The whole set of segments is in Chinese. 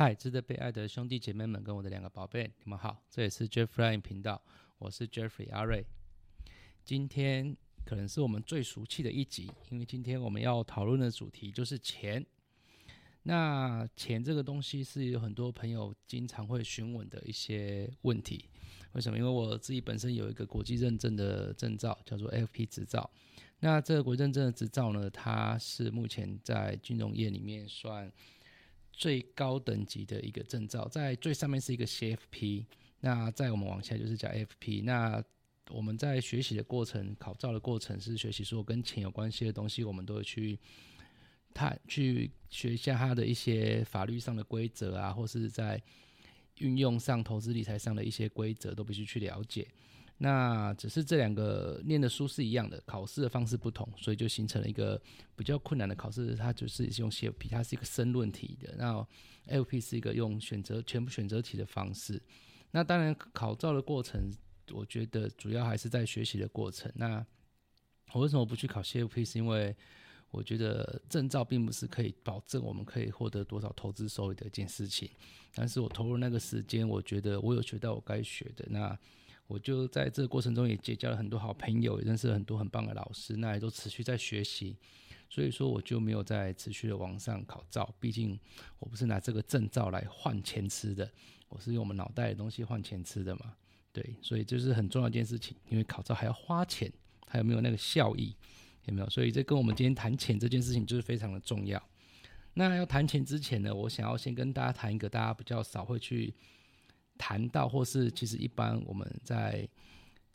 嗨，值得被爱的兄弟姐妹们，跟我的两个宝贝，你们好，这里是 Jeffrey 频道，我是 Jeffrey 阿瑞。今天可能是我们最俗气的一集，因为今天我们要讨论的主题就是钱。那钱这个东西是有很多朋友经常会询问的一些问题。为什么？因为我自己本身有一个国际认证的证照，叫做 FP 执照。那这个国际认证的执照呢，它是目前在金融业里面算。最高等级的一个证照，在最上面是一个 CFP，那在我们往下就是叫 FP。那我们在学习的过程、考照的过程是学习说跟钱有关系的东西，我们都会去探、去学一下它的一些法律上的规则啊，或是在运用上、投资理财上的一些规则，都必须去了解。那只是这两个念的书是一样的，考试的方式不同，所以就形成了一个比较困难的考试。它就是用 CFP，它是一个申论题的，那 LP 是一个用选择全部选择题的方式。那当然考照的过程，我觉得主要还是在学习的过程。那我为什么不去考 CFP？是因为我觉得证照并不是可以保证我们可以获得多少投资收益的一件事情。但是我投入那个时间，我觉得我有学到我该学的。那我就在这个过程中也结交了很多好朋友，也认识了很多很棒的老师，那也都持续在学习，所以说我就没有再持续的往上考照，毕竟我不是拿这个证照来换钱吃的，我是用我们脑袋的东西换钱吃的嘛，对，所以这是很重要一件事情，因为考照还要花钱，还有没有那个效益，有没有？所以这跟我们今天谈钱这件事情就是非常的重要。那要谈钱之前呢，我想要先跟大家谈一个大家比较少会去。谈到或是其实一般我们在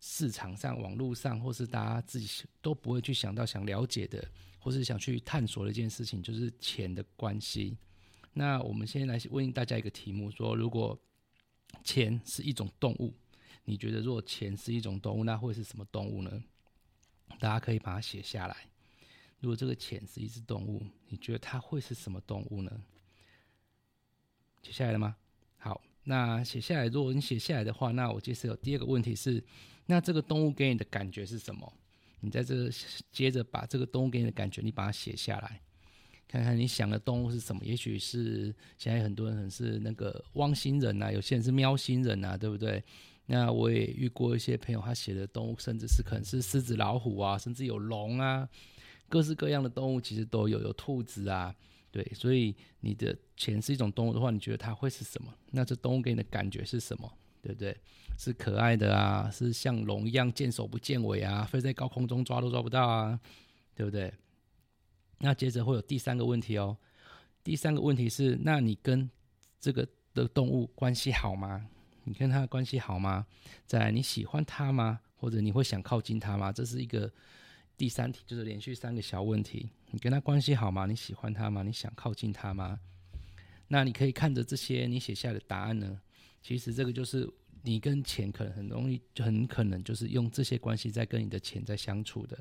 市场上、网络上，或是大家自己都不会去想到、想了解的，或是想去探索的一件事情，就是钱的关系。那我们先来问大家一个题目：说如果钱是一种动物，你觉得如果钱是一种动物，那会是什么动物呢？大家可以把它写下来。如果这个钱是一只动物，你觉得它会是什么动物呢？写下来了吗？那写下来，如果你写下来的话，那我接着有第二个问题是，那这个动物给你的感觉是什么？你在这接着把这个动物给你的感觉，你把它写下来，看看你想的动物是什么？也许是现在很多人很是那个汪星人呐，有些人是喵星人呐，对不对？那我也遇过一些朋友，他写的动物甚至是可能是狮子、老虎啊，甚至有龙啊，各式各样的动物其实都有，有兔子啊。对，所以你的钱是一种动物的话，你觉得它会是什么？那这动物给你的感觉是什么？对不对？是可爱的啊，是像龙一样见首不见尾啊，飞在高空中抓都抓不到啊，对不对？那接着会有第三个问题哦。第三个问题是，那你跟这个的动物关系好吗？你跟它的关系好吗？在你喜欢它吗？或者你会想靠近它吗？这是一个。第三题就是连续三个小问题，你跟他关系好吗？你喜欢他吗？你想靠近他吗？那你可以看着这些你写下的答案呢。其实这个就是你跟钱可能很容易，很可能就是用这些关系在跟你的钱在相处的。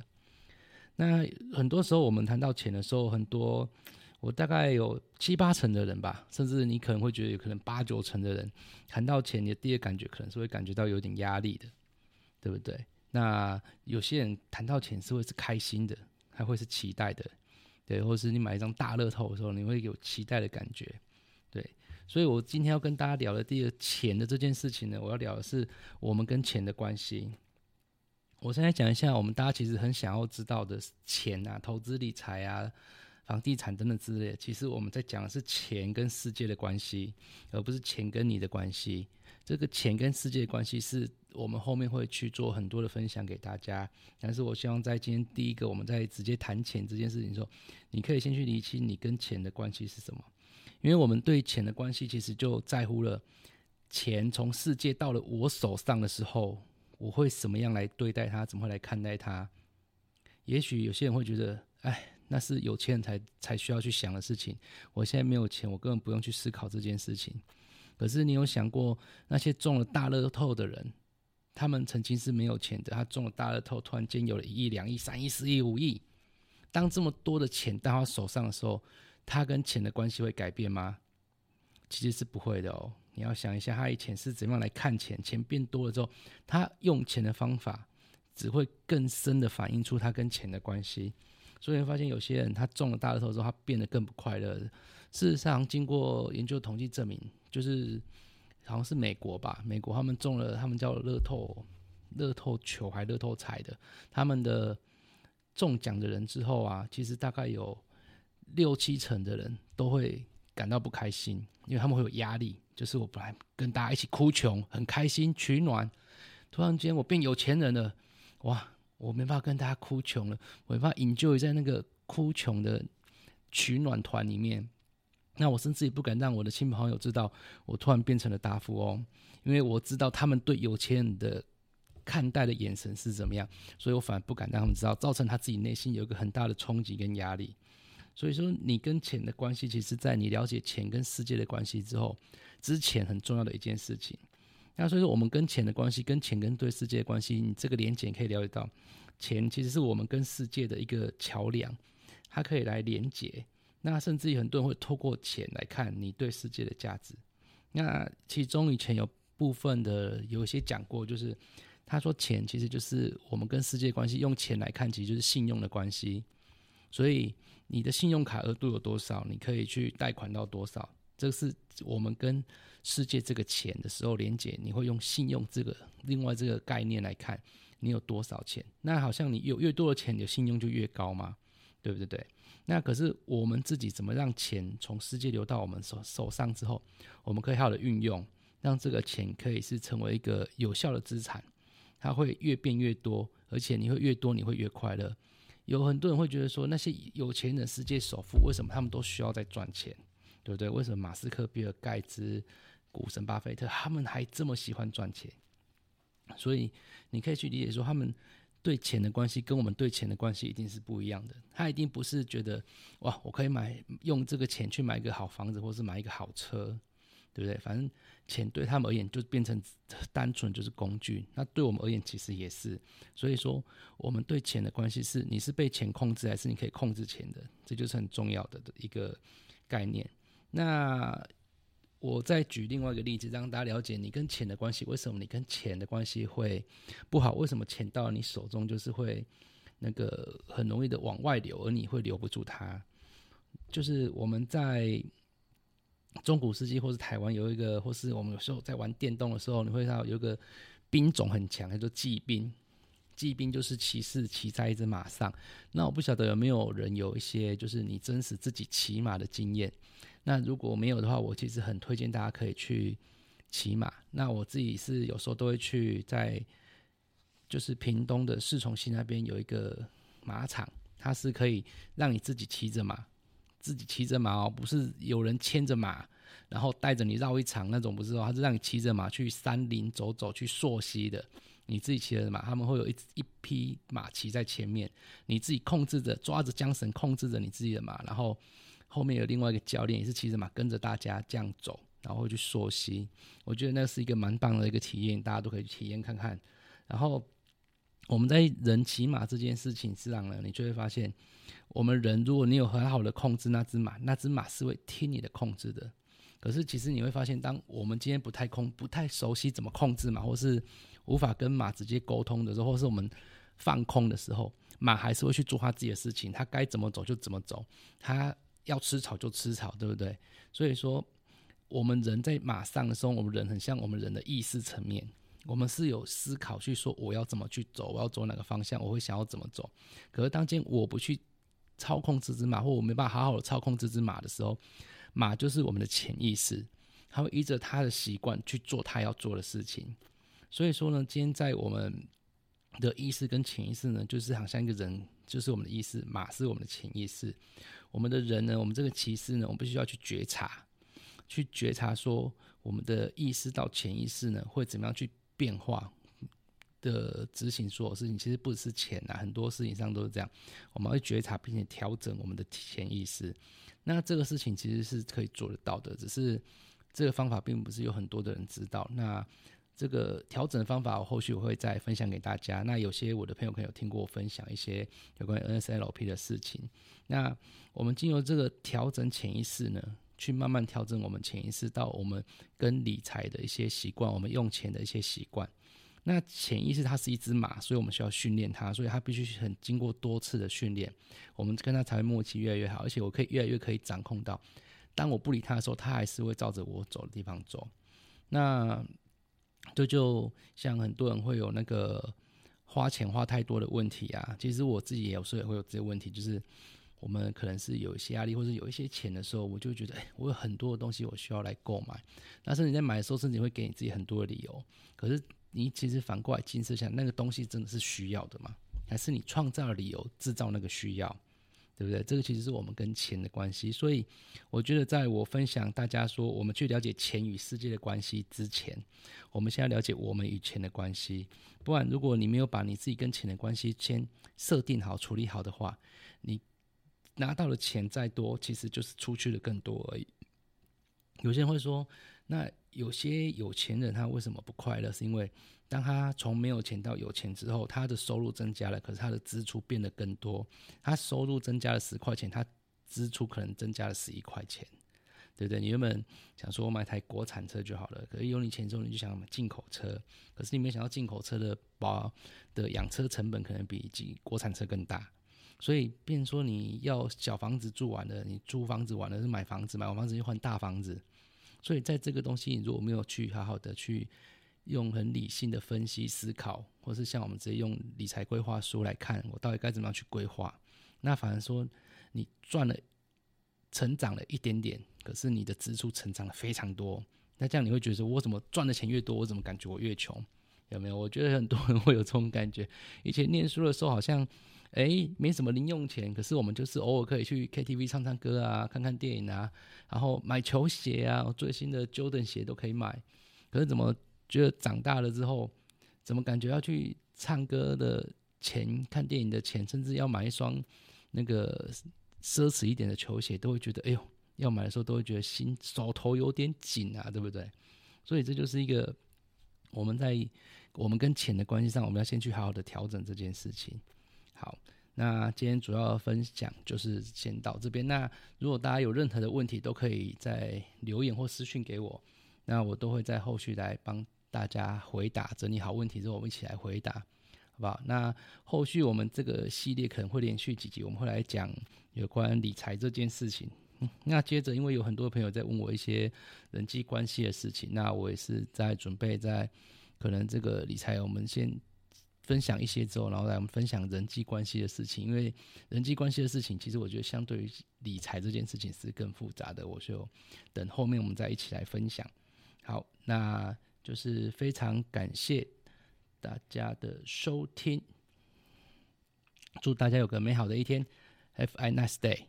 那很多时候我们谈到钱的时候，很多我大概有七八成的人吧，甚至你可能会觉得有可能八九成的人谈到钱，你的第一感觉可能是会感觉到有点压力的，对不对？那有些人谈到钱是会是开心的，还会是期待的，对，或是你买一张大乐透的时候，你会有期待的感觉，对。所以我今天要跟大家聊的第二钱的这件事情呢，我要聊的是我们跟钱的关系。我现在讲一下，我们大家其实很想要知道的钱啊，投资理财啊。房地产等等之类，其实我们在讲的是钱跟世界的关系，而不是钱跟你的关系。这个钱跟世界的关系是我们后面会去做很多的分享给大家。但是我希望在今天第一个，我们在直接谈钱这件事情的时候，你可以先去理清你跟钱的关系是什么。因为我们对钱的关系，其实就在乎了钱从世界到了我手上的时候，我会怎么样来对待它，怎么会来看待它。也许有些人会觉得，哎。那是有钱人才才需要去想的事情。我现在没有钱，我根本不用去思考这件事情。可是你有想过那些中了大乐透的人，他们曾经是没有钱的，他中了大乐透，突然间有了一亿、两亿、三亿、四亿、五亿。当这么多的钱到他手上的时候，他跟钱的关系会改变吗？其实是不会的哦。你要想一下，他以前是怎样来看钱？钱变多了之后，他用钱的方法只会更深的反映出他跟钱的关系。所以你发现有些人他中了大乐透之后，他变得更不快乐。事实上，经过研究统计证明，就是好像是美国吧，美国他们中了他们叫乐透乐透球还乐透彩的，他们的中奖的人之后啊，其实大概有六七成的人都会感到不开心，因为他们会有压力。就是我本来跟大家一起哭穷，很开心取暖，突然间我变有钱人了，哇！我没办法跟大家哭穷了，我没办法营救在那个哭穷的取暖团里面。那我甚至也不敢让我的亲朋好友知道我突然变成了大富翁，因为我知道他们对有钱人的看待的眼神是怎么样，所以我反而不敢让他们知道，造成他自己内心有一个很大的冲击跟压力。所以说，你跟钱的关系，其实，在你了解钱跟世界的关系之后。之前很重要的一件事情，那所以说我们跟钱的关系，跟钱跟对世界的关系，你这个连接可以了解到，钱其实是我们跟世界的一个桥梁，它可以来连接。那甚至于很多人会透过钱来看你对世界的价值。那其中以前有部分的有一些讲过，就是他说钱其实就是我们跟世界关系，用钱来看，其实就是信用的关系。所以你的信用卡额度有多少，你可以去贷款到多少。这是我们跟世界这个钱的时候连接，你会用信用这个另外这个概念来看，你有多少钱？那好像你有越多的钱，你的信用就越高吗，对不对？对。那可是我们自己怎么让钱从世界流到我们手手上之后，我们可以好的运用，让这个钱可以是成为一个有效的资产，它会越变越多，而且你会越多，你会越快乐。有很多人会觉得说，那些有钱人、世界首富，为什么他们都需要在赚钱？对不对？为什么马斯克、比尔盖茨、股神巴菲特他们还这么喜欢赚钱？所以你可以去理解说，他们对钱的关系跟我们对钱的关系一定是不一样的。他一定不是觉得哇，我可以买用这个钱去买一个好房子，或是买一个好车，对不对？反正钱对他们而言就变成单纯就是工具。那对我们而言其实也是。所以说，我们对钱的关系是：你是被钱控制，还是你可以控制钱的？这就是很重要的一个概念。那我再举另外一个例子，让大家了解你跟钱的关系。为什么你跟钱的关系会不好？为什么钱到你手中就是会那个很容易的往外流，而你会留不住它？就是我们在中古世纪或是台湾有一个，或是我们有时候在玩电动的时候，你会看到有一个兵种很强，叫做骑兵。骑兵就是骑士骑在一只马上。那我不晓得有没有人有一些就是你真实自己骑马的经验。那如果没有的话，我其实很推荐大家可以去骑马。那我自己是有时候都会去在，就是屏东的四重溪那边有一个马场，它是可以让你自己骑着马，自己骑着马哦，不是有人牵着马，然后带着你绕一场那种，不是哦，它是让你骑着马去山林走走，去溯溪的。你自己骑着马，他们会有一一匹马骑在前面，你自己控制着抓着缰绳，控制着你自己的马，然后。后面有另外一个教练，也是骑着马跟着大家这样走，然后去溯溪。我觉得那是一个蛮棒的一个体验，大家都可以去体验看看。然后我们在人骑马这件事情上呢，你就会发现，我们人如果你有很好的控制那只马，那只马是会听你的控制的。可是其实你会发现，当我们今天不太控、不太熟悉怎么控制马，或是无法跟马直接沟通的时候，或是我们放空的时候，马还是会去做他自己的事情，它该怎么走就怎么走，它。要吃草就吃草，对不对？所以说，我们人在马上的时候，我们人很像我们人的意识层面，我们是有思考去说我要怎么去走，我要走哪个方向，我会想要怎么走。可是当今我不去操控这只马，或我没办法好好的操控这只马的时候，马就是我们的潜意识，它会依着它的习惯去做它要做的事情。所以说呢，今天在我们的意识跟潜意识呢，就是好像一个人，就是我们的意识，马是我们的潜意识。我们的人呢，我们这个骑士呢，我们必须要去觉察，去觉察说我们的意识到潜意识呢会怎么样去变化的执行所有事情。其实不只是钱啊，很多事情上都是这样。我们会觉察并且调整我们的潜意识。那这个事情其实是可以做得到的，只是这个方法并不是有很多的人知道。那这个调整方法，我后续我会再分享给大家。那有些我的朋友可能有听过我分享一些有关于 NSLP 的事情。那我们经由这个调整潜意识呢，去慢慢调整我们潜意识到我们跟理财的一些习惯，我们用钱的一些习惯。那潜意识它是一只马，所以我们需要训练它，所以它必须很经过多次的训练，我们跟它才会默契越来越好，而且我可以越来越可以掌控到，当我不理它的时候，它还是会照着我走的地方走。那这就像很多人会有那个花钱花太多的问题啊，其实我自己有时候也会有这些问题，就是我们可能是有一些压力，或者有一些钱的时候，我就觉得，哎，我有很多的东西我需要来购买。但是你在买的时候，甚至会给你自己很多的理由。可是你其实反过来近思想，那个东西真的是需要的吗？还是你创造理由制造那个需要？对不对？这个其实是我们跟钱的关系，所以我觉得，在我分享大家说我们去了解钱与世界的关系之前，我们先要了解我们与钱的关系。不然，如果你没有把你自己跟钱的关系先设定好、处理好的话，你拿到的钱再多，其实就是出去的更多而已。有些人会说，那有些有钱人他为什么不快乐？是因为当他从没有钱到有钱之后，他的收入增加了，可是他的支出变得更多。他收入增加了十块钱，他支出可能增加了十一块钱，对不对？你原本想说我买台国产车就好了，可是有你钱之后，你就想买进口车，可是你没想到进口车的保的养车成本可能比国产车更大，所以变说你要小房子住完了，你租房子完了是买房子，买完房子就换大房子，所以在这个东西你如果没有去好好的去。用很理性的分析思考，或是像我们直接用理财规划书来看，我到底该怎么样去规划？那反而说你赚了，成长了一点点，可是你的支出成长了非常多。那这样你会觉得，我怎么赚的钱越多，我怎么感觉我越穷？有没有？我觉得很多人会有这种感觉。以前念书的时候好像，哎，没什么零用钱，可是我们就是偶尔可以去 KTV 唱唱歌啊，看看电影啊，然后买球鞋啊，最新的 Jordan 鞋都可以买。可是怎么？觉得长大了之后，怎么感觉要去唱歌的钱、看电影的钱，甚至要买一双那个奢侈一点的球鞋，都会觉得哎呦，要买的时候都会觉得心手头有点紧啊，对不对？所以这就是一个我们在我们跟钱的关系上，我们要先去好好的调整这件事情。好，那今天主要分享就是先到这边。那如果大家有任何的问题，都可以在留言或私讯给我，那我都会在后续来帮。大家回答整理好问题之后，我们一起来回答，好不好？那后续我们这个系列可能会连续几集，我们会来讲有关理财这件事情。那接着，因为有很多朋友在问我一些人际关系的事情，那我也是在准备在可能这个理财，我们先分享一些之后，然后来我们分享人际关系的事情。因为人际关系的事情，其实我觉得相对于理财这件事情是更复杂的，我就等后面我们再一起来分享。好，那。就是非常感谢大家的收听，祝大家有个美好的一天，Have a nice day。